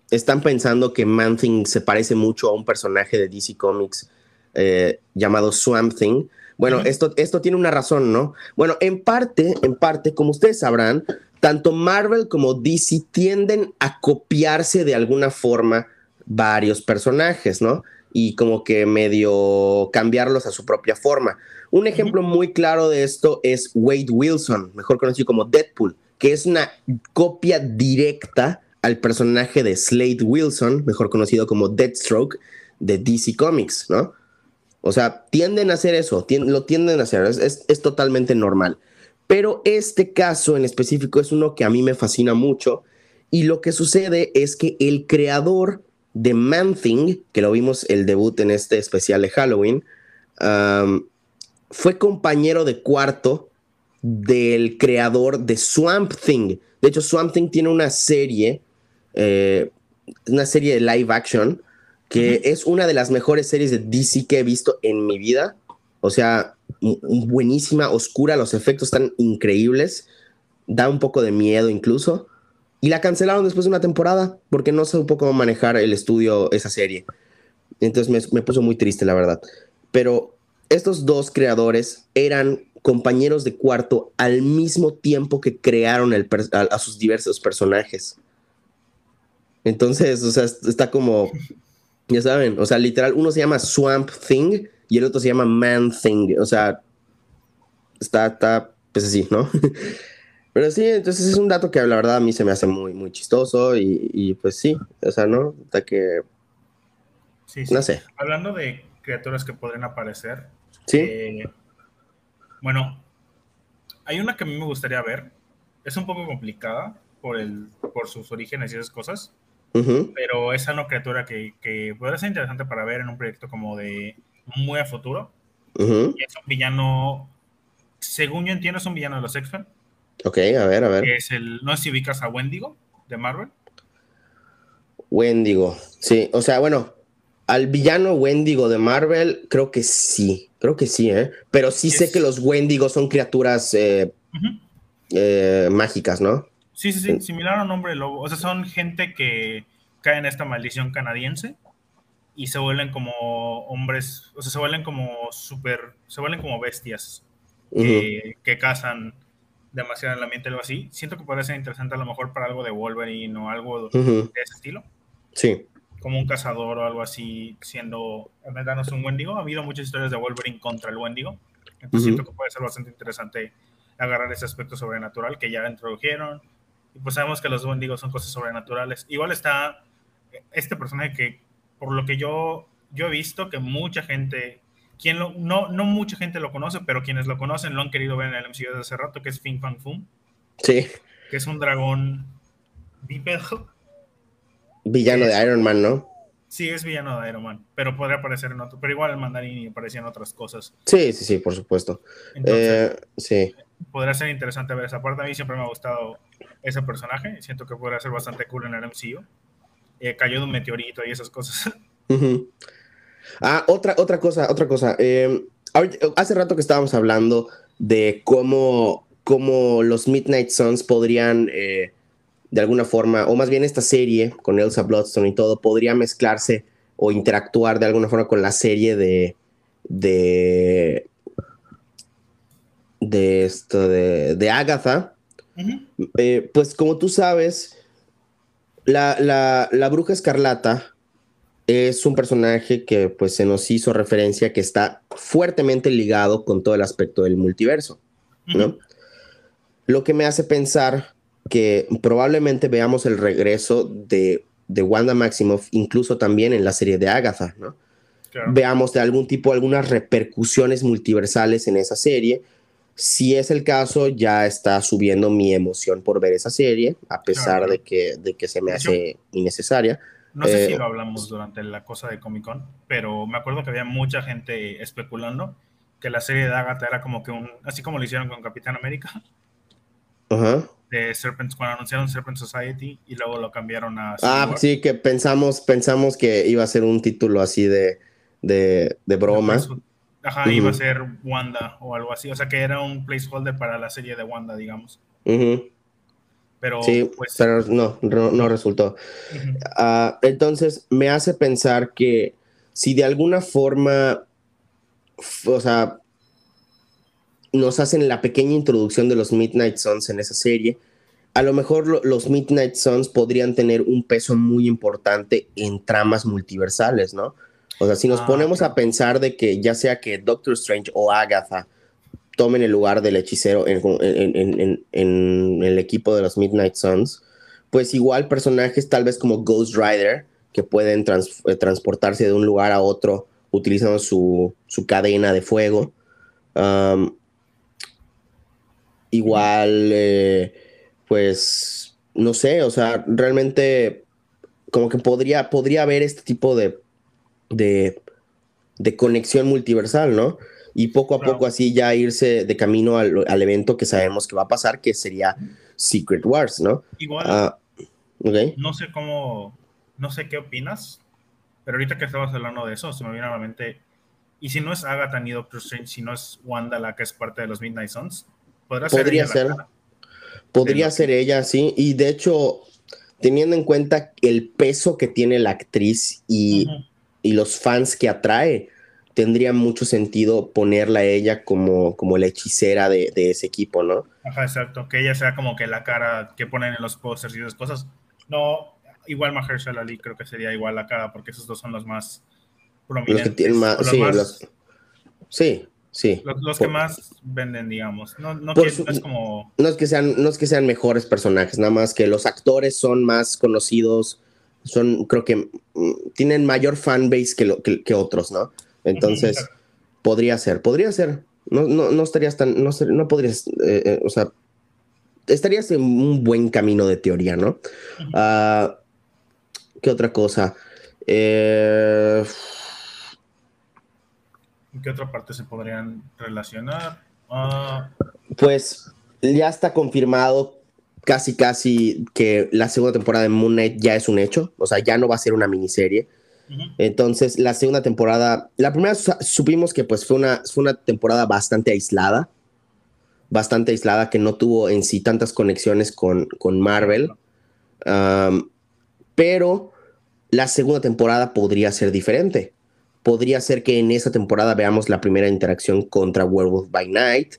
están pensando que Man-Thing se parece mucho a un personaje de DC Comics eh, llamado Swamp Thing, bueno, esto, esto tiene una razón, ¿no? Bueno, en parte, en parte, como ustedes sabrán, tanto Marvel como DC tienden a copiarse de alguna forma varios personajes, ¿no? Y como que medio cambiarlos a su propia forma. Un ejemplo muy claro de esto es Wade Wilson, mejor conocido como Deadpool, que es una copia directa al personaje de Slade Wilson, mejor conocido como Deathstroke, de DC Comics, ¿no? O sea, tienden a hacer eso, lo tienden a hacer, es, totalmente normal. Pero este caso en específico es uno que a mí me fascina mucho y lo que sucede es que el creador de Man Thing, que lo vimos el debut en este especial de Halloween, fue compañero de cuarto del creador de Swamp Thing. De hecho, Swamp Thing tiene una serie, eh, una serie de live action que es una de las mejores series de DC que he visto en mi vida. O sea, buenísima, oscura, los efectos están increíbles, da un poco de miedo incluso. Y la cancelaron después de una temporada porque no supo cómo manejar el estudio esa serie. Entonces me, puso muy triste, la verdad. Pero estos dos creadores eran compañeros de cuarto al mismo tiempo que crearon a, sus diversos personajes. Entonces, o sea, está como ya saben, o sea, literal, uno se llama Swamp Thing y el otro se llama Man Thing. O sea, está, está, pues así, ¿no? Pero sí, entonces es un dato que la verdad a mí se me hace muy, muy chistoso y, pues sí, o sea, ¿no? Hasta que... Sí, sí. No sé. Hablando de criaturas que podrían aparecer. Sí. Eh, bueno, hay una que a mí me gustaría ver. Es un poco complicada por, el, por sus orígenes y esas cosas. Pero es una criatura que, que puede ser interesante para ver en un proyecto como de muy a futuro. Es un villano, según yo entiendo, es un villano de los X-Men. Ok, a ver, a ver. es el, no sé si ubicas a Wendigo de Marvel. Wendigo, sí, o sea, bueno, al villano Wendigo de Marvel, creo que sí, creo que sí, ¿eh? Pero sí sé que los Wendigos son criaturas eh, eh, mágicas, ¿no? Sí, sí, sí, similar a un hombre lobo. O sea, son gente que cae en esta maldición canadiense y se vuelven como hombres, o sea, se vuelven como súper, se vuelven como bestias que, cazan demasiado en el ambiente, algo así. Siento que podría ser interesante a lo mejor para algo de Wolverine o algo de ese estilo. Sí. Como un cazador o algo así, siendo, es un Wendigo. Ha habido muchas historias de Wolverine contra el Wendigo. Entonces siento que puede ser bastante interesante agarrar ese aspecto sobrenatural que ya introdujeron y pues sabemos que los Wendigos son cosas sobrenaturales. Igual está este personaje que, por lo que yo, yo he visto, que mucha gente, quien lo, no, no mucha gente lo conoce, pero quienes lo conocen lo han querido ver en el MCU desde hace rato, que es Fin Fang Fum. Sí. Que es un dragón bípedo. Villano de Iron Man, ¿no? Sí, es villano de Iron Man, pero podría aparecer en otro. Pero igual el mandarín aparecía en otras cosas. Sí, sí, sí, por supuesto. Eh, sí. Podría ser interesante ver esa parte. A mí siempre me ha gustado ese personaje. Siento que podría ser bastante cool en el MCU. Eh, cayó de un meteorito y esas cosas. Ah, otra, otra cosa, otra cosa. Eh, hace rato que estábamos hablando de cómo, cómo los Midnight Suns podrían, eh, de alguna forma, o más bien esta serie con Elsa Bloodstone y todo, podría mezclarse o interactuar de alguna forma con la serie de. de. De esto, de, de Agatha. Eh, pues como tú sabes, la, la, la bruja escarlata es un personaje que pues se nos hizo referencia que está fuertemente ligado con todo el aspecto del multiverso, ¿no? Lo que me hace pensar que probablemente veamos el regreso de, de Wanda Maximoff incluso también en la serie de Agatha, ¿no? Veamos de algún tipo algunas repercusiones multiversales en esa serie. Si es el caso, ya está subiendo mi emoción por ver esa serie, a pesar de, que, de que se me hace innecesaria. No sé si eh, lo hablamos durante la cosa de Comic Con, pero me acuerdo que había mucha gente especulando que la serie de Agatha era como que un, así como lo hicieron con Capitán América. Ajá. De Serpents, cuando anunciaron Serpent Society y luego lo cambiaron a... ah, sí, que pensamos, pensamos que iba a ser un título así de, de, de broma. Ajá, iba a ser Wanda o algo así. O sea que era un placeholder para la serie de Wanda, digamos. Pero, sí, pues, pero no, no, resultó. Ah, entonces me hace pensar que si de alguna forma, o sea, nos hacen la pequeña introducción de los Midnight Suns en esa serie, a lo mejor los Midnight Suns podrían tener un peso muy importante en tramas multiversales, ¿no? O sea, si nos ah, ponemos a pensar de que ya sea que Doctor Strange o Agatha tomen el lugar del hechicero en, el equipo de los Midnight Suns, pues igual personajes tal vez como Ghost Rider, que pueden eh, transportarse de un lugar a otro utilizando su, cadena de fuego. igual, eh, pues, no sé, o sea, realmente como que podría, podría haber este tipo de, de, de conexión multiversal, ¿no? y poco a poco así ya irse de camino al, evento que sabemos que va a pasar, que sería Secret Wars, ¿no? Igual, ah, no sé cómo, no sé qué opinas, pero ahorita que estabas hablando de eso, se me viene a la mente, y si no es Agatha ni Doctor Strange, si no es Wanda la que es parte de los Midnight Suns, ¿podría ser Podría ser, podría ser ella, sí, y de hecho, teniendo en cuenta el peso que tiene la actriz y, y los fans que atrae, tendría mucho sentido ponerla a ella como, como la hechicera de, ese equipo, ¿no? Ajá, exacto, que ella sea como que la cara que ponen en los pósters y esas cosas. No, igual Mahershala Ali creo que sería igual la cara, porque esos dos son los más prominentes. Los que tienen más, sí, sí, Los, que más venden, digamos. No, no, es como... no, es que sean, no es que sean mejores personajes, nada más que los actores son más conocidos, son, creo que mm, tienen mayor fanbase que, que, que otros, ¿no? Entonces, podría ser, podría ser. No, no, no estarías tan, no, no podrías, eh, eh, o sea, estarías en un buen camino de teoría, ¿no? Ah, ¿Qué otra cosa? Eh, qué otra parte se podrían relacionar? Ah, pues ya está confirmado casi casi que la segunda temporada de Moon Knight ya es un hecho, o sea, ya no va a ser una miniserie. Entonces, la segunda temporada, la primera supimos que pues fue una, fue una temporada bastante aislada, bastante aislada, que no tuvo en sí tantas conexiones con, con Marvel. pero la segunda temporada podría ser diferente. Podría ser que en esa temporada veamos la primera interacción contra Werewolf by Night.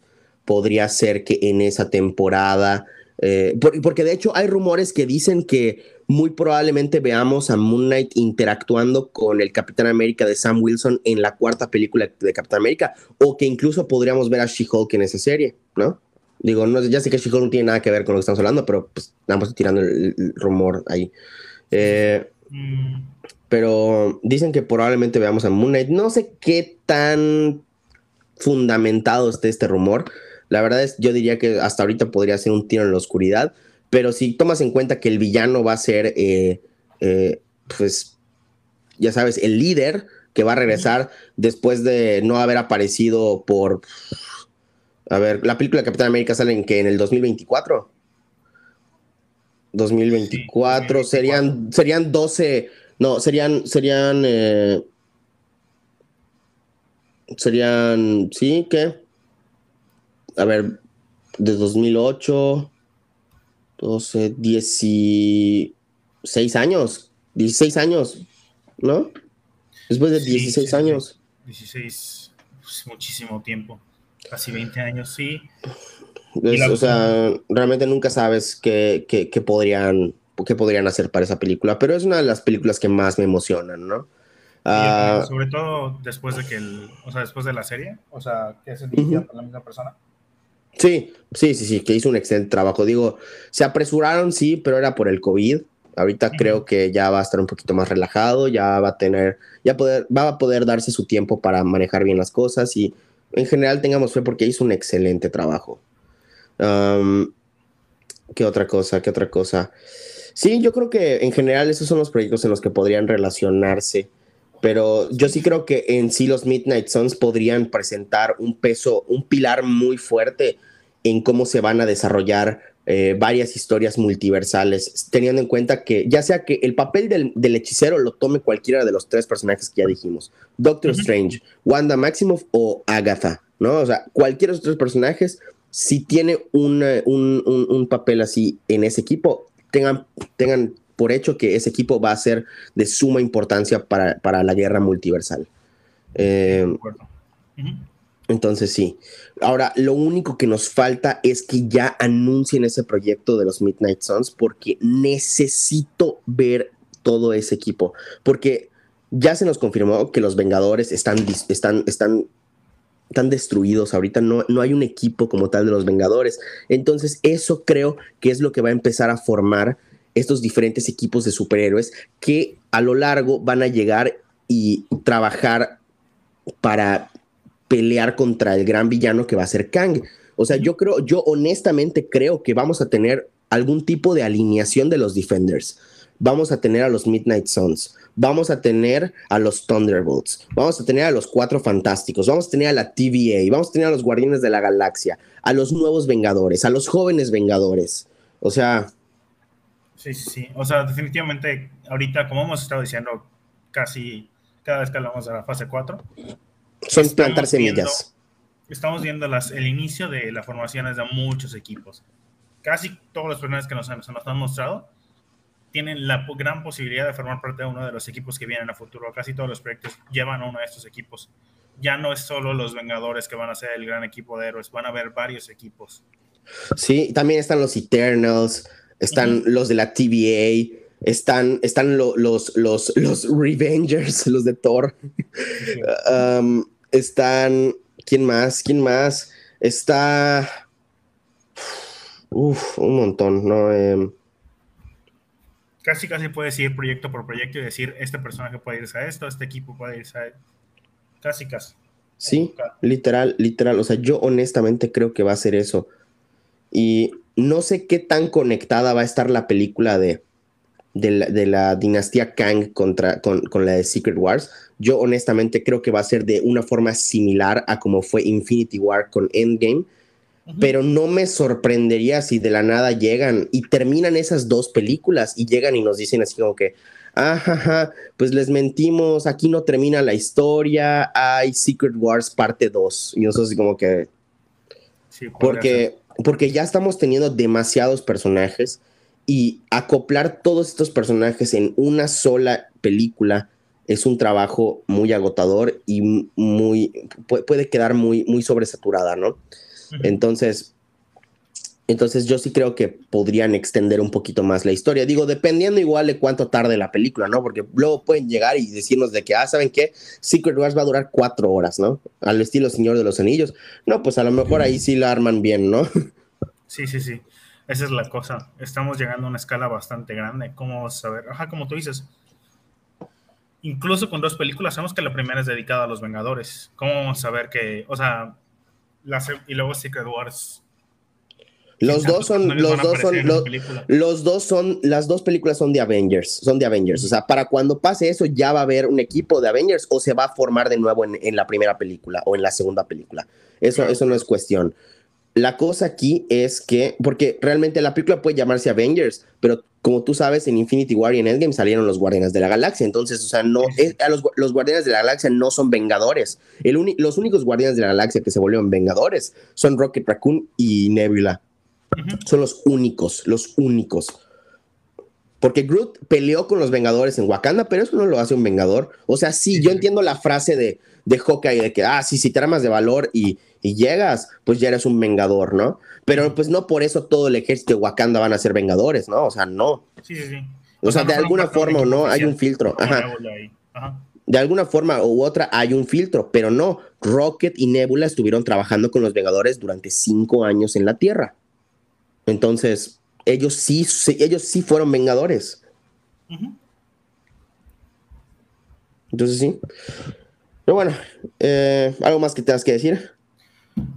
Podría ser que en esa temporada, eh, porque de hecho hay rumores que dicen que muy probablemente veamos a Moon Knight interactuando con el Capitán América de Sam Wilson en la cuarta película de Capitán América, o que incluso podríamos ver a She-Hulk en esa serie, ¿no? Digo, no, ya sé que She-Hulk no tiene nada que ver con lo que estamos hablando, pero pues tirando el, rumor ahí. Eh. Pero dicen que probablemente veamos a Moon Knight. No sé qué tan fundamentado esté este rumor. La verdad es, yo diría que hasta ahorita podría ser un tiro en la oscuridad pero si tomas en cuenta que el villano va a ser, eh, eh, pues, ya sabes, el líder que va a regresar después de no haber aparecido por... A ver, la película de Capitán América sale en que en el 2024. 2024 serían serían 12, no, serían serían eh, serían sí, ¿qué? A ver, de 2008 12, 16 años, 16 años, ¿no? Después de 16 años. 16, pues, muchísimo tiempo, casi 20 años, sí. o sea, realmente nunca sabes qué, qué, podrían, qué podrían hacer para esa película, pero es una de las películas que más me emocionan, ¿no? Ah, sobre todo después de que el, o sea, después de la serie, o sea, que es dirigida por la misma persona. Sí, sí, sí, sí, que hizo un excelente trabajo. Digo, se apresuraron, sí, pero era por el COVID. Ahorita creo que ya va a estar un poquito más relajado, ya va a tener, ya poder, va a poder darse su tiempo para manejar bien las cosas y en general tengamos fe porque hizo un excelente trabajo. ¿Qué otra cosa? ¿Qué otra cosa? Sí, yo creo que en general esos son los proyectos en los que podrían relacionarse, pero yo sí creo que en sí los Midnight Suns podrían presentar un peso, un pilar muy fuerte en cómo se van a desarrollar eh, varias historias multiversales, teniendo en cuenta que ya sea que el papel del, hechicero lo tome cualquiera de los tres personajes que ya dijimos, Doctor Strange, Wanda Maximoff o Agatha, ¿no? O sea, cualquiera de los tres personajes, si tiene un, un, papel así en ese equipo, tengan, tengan por hecho que ese equipo va a ser de suma importancia para, para la guerra multiversal. Eh, entonces sí. Ahora, lo único que nos falta es que ya anuncien ese proyecto de los Midnight Suns porque necesito ver todo ese equipo. Porque ya se nos confirmó que los Vengadores están, están, están, están destruidos. Ahorita no, no hay un equipo como tal de los Vengadores. Entonces eso creo que es lo que va a empezar a formar estos diferentes equipos de superhéroes que a lo largo van a llegar y trabajar para pelear contra el gran villano que va a ser Kang. O sea, yo creo, yo honestamente creo que vamos a tener algún tipo de alineación de los Defenders. Vamos a tener a los Midnight Suns, vamos a tener a los Thunderbolts, vamos a tener a los Cuatro Fantásticos, vamos a tener a la TVA, vamos a tener a los Guardianes de la Galaxia, a los nuevos Vengadores, a los jóvenes Vengadores. O sea... Sí, sí, sí. O sea, definitivamente, ahorita, como hemos estado diciendo, casi cada vez que hablamos de la fase 4, son plantar semillas. estamos viendo las, el inicio de las formaciones de muchos equipos. Casi todos los personajes que nos, nos han mostrado tienen la gran posibilidad de formar parte de uno de los equipos que vienen a futuro. Casi todos los proyectos llevan a uno de estos equipos. Ya no es solo los Vengadores que van a ser el gran equipo de héroes, van a haber varios equipos. Sí, también están los Eternals, están los de la TVA, están, están los, los, los Revengers, los de Thor. Um, están. ¿Quién más? ¿Quién más? Está. Uf, un montón, ¿no? Em, casi, casi puedes ir proyecto por proyecto y decir: este personaje puede irse a esto, este equipo puede irse a. Casi, casi. Sí, literal, literal. O sea, yo honestamente creo que va a ser eso. Y no sé qué tan conectada va a estar la película de, de la, dinastía Kang contra, con, la de Secret Wars. Yo honestamente creo que va a ser de una forma similar a como fue Infinity War con Endgame, pero no me sorprendería si de la nada llegan y terminan esas dos películas y llegan y nos dicen así como que, ajá, pues les mentimos, aquí no termina la historia, hay Secret Wars parte 2. Y eso así como que... porque, porque ya estamos teniendo demasiados personajes y acoplar todos estos personajes en una sola película es un trabajo muy agotador y muy puede quedar muy muy sobresaturada, ¿no? Entonces, entonces yo sí creo que podrían extender un poquito más la historia. Digo, dependiendo igual de cuánto tarde la película, ¿no? Porque luego pueden llegar y decirnos de que, ah, ¿saben qué? Secret Wars va a durar cuatro horas, ¿no? Al estilo Señor de los Anillos. No, pues a lo mejor ahí sí la arman bien, ¿no? Sí, sí, sí. Esa es la cosa. Estamos llegando a una escala bastante grande. ¿Cómo saber? Ajá, como tú dices. Incluso con dos películas, sabemos que la primera es dedicada a los Vengadores. ¿Cómo vamos a saber que, o sea, y luego Secret Wars? Los dos son, los dos son, los, dos son, las dos películas son de Avengers, son de Avengers. O sea, para cuando pase eso ya va a haber un equipo de Avengers o se va a formar de nuevo en, la primera película o en la segunda película. Eso, eso no es cuestión. La cosa aquí es que, porque realmente la película puede llamarse Avengers, pero como tú sabes, en Infinity War y en Endgame salieron los Guardianes de la Galaxia. Entonces, o sea, no, los, los, Guardianes de la Galaxia no son Vengadores. El los únicos Guardianes de la Galaxia que se volvieron Vengadores son Rocket Raccoon y Nebula. Son los únicos, los únicos. Porque Groot peleó con los Vengadores en Wakanda, pero eso no lo hace un Vengador. O sea, sí, yo entiendo la frase de, de Hawkeye de que, ah, sí, si te armas de valor y, y, llegas, pues ya eres un Vengador, ¿no? Pero pues no por eso todo el ejército de Wakanda van a ser Vengadores, ¿no? O sea, no. Sí, sí, sí. O, sea, de alguna forma o no, hay un filtro. Ajá. De alguna forma u otra hay un filtro, pero no. Rocket y Nebula estuvieron trabajando con los Vengadores durante cinco años en la Tierra. Entonces, ellos sí, ellos sí fueron vengadores. Entonces sí. Pero bueno, eh, ¿algo más que tengas que decir?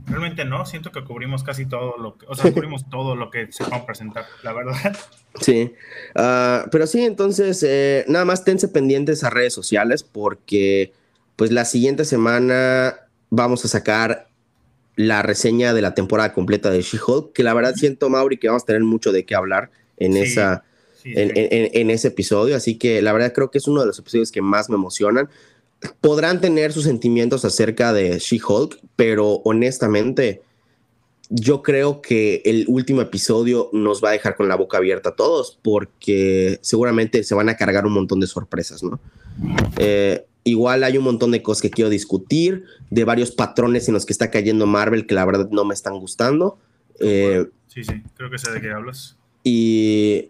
Realmente no, siento que cubrimos casi todo lo que, o sea, cubrimos todo lo que se va a presentar, la verdad. Sí, ah, pero sí, entonces, eh, nada más tense pendientes a redes sociales porque, pues, la siguiente semana vamos a sacar la reseña de la temporada completa de She-Hulk, que la verdad siento, Mauri, que vamos a tener mucho de qué hablar en, esa, en, ese episodio, así que la verdad creo que es uno de los episodios que más me emocionan. Podrán tener sus sentimientos acerca de She-Hulk, pero honestamente, yo creo que el último episodio nos va a dejar con la boca abierta a todos, porque seguramente se van a cargar un montón de sorpresas, ¿no? Eh, Igual hay un montón de cosas que quiero discutir, de varios patrones en los que está cayendo Marvel que la verdad no me están gustando. Eh, sí, sí, creo que sé de qué hablas. Y.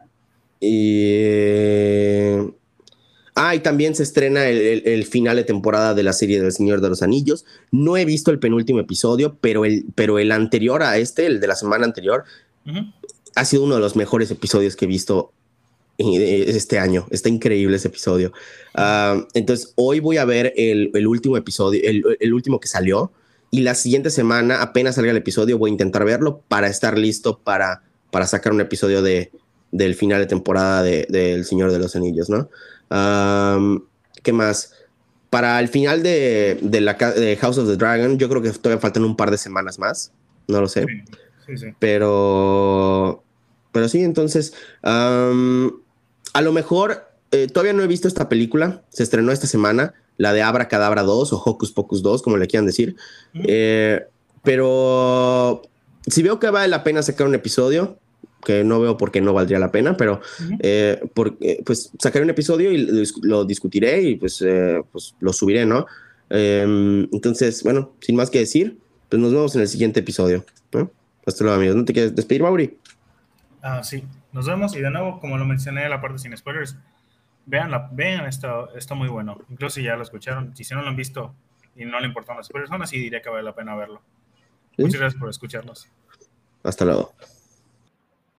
ah, y también se estrena el, final de temporada de la serie del Señor de los Anillos. No he visto el penúltimo episodio, pero el, pero el anterior a este, el de la semana anterior, ha sido uno de los mejores episodios que he visto este año. Está increíble ese episodio. Ah, entonces, hoy voy a ver el, último episodio, el, último que salió. Y la siguiente semana, apenas salga el episodio, voy a intentar verlo para estar listo para, para sacar un episodio de, del final de temporada de, El Señor de los Anillos, ¿no? ¿Qué más? Para el final de, la, de House of the Dragon, yo creo que todavía faltan un par de semanas más. No lo sé. Pero. Pero sí, entonces a lo mejor eh, todavía no he visto esta película, se estrenó esta semana, la de Abra Cadabra 2 o Hocus Pocus 2, como le quieran decir. Eh, pero si veo que vale la pena sacar un episodio, que no veo por qué no valdría la pena, pero eh, pues sacaré un episodio y lo discutiré y pues, pues lo subiré, ¿no? Em, entonces, bueno, sin más que decir, pues nos vemos en el siguiente episodio. Hasta luego, amigos. ¿No te quieres despedir, Mauri? Ah, sí. Nos vemos y de nuevo, como lo mencioné en la parte sin spoilers, vean, la, vean esto, está muy bueno. Incluso si ya lo escucharon, si no lo han visto y no le importan las spoilers, aún así diría que vale la pena verlo. Muchas gracias por escucharnos. Hasta luego.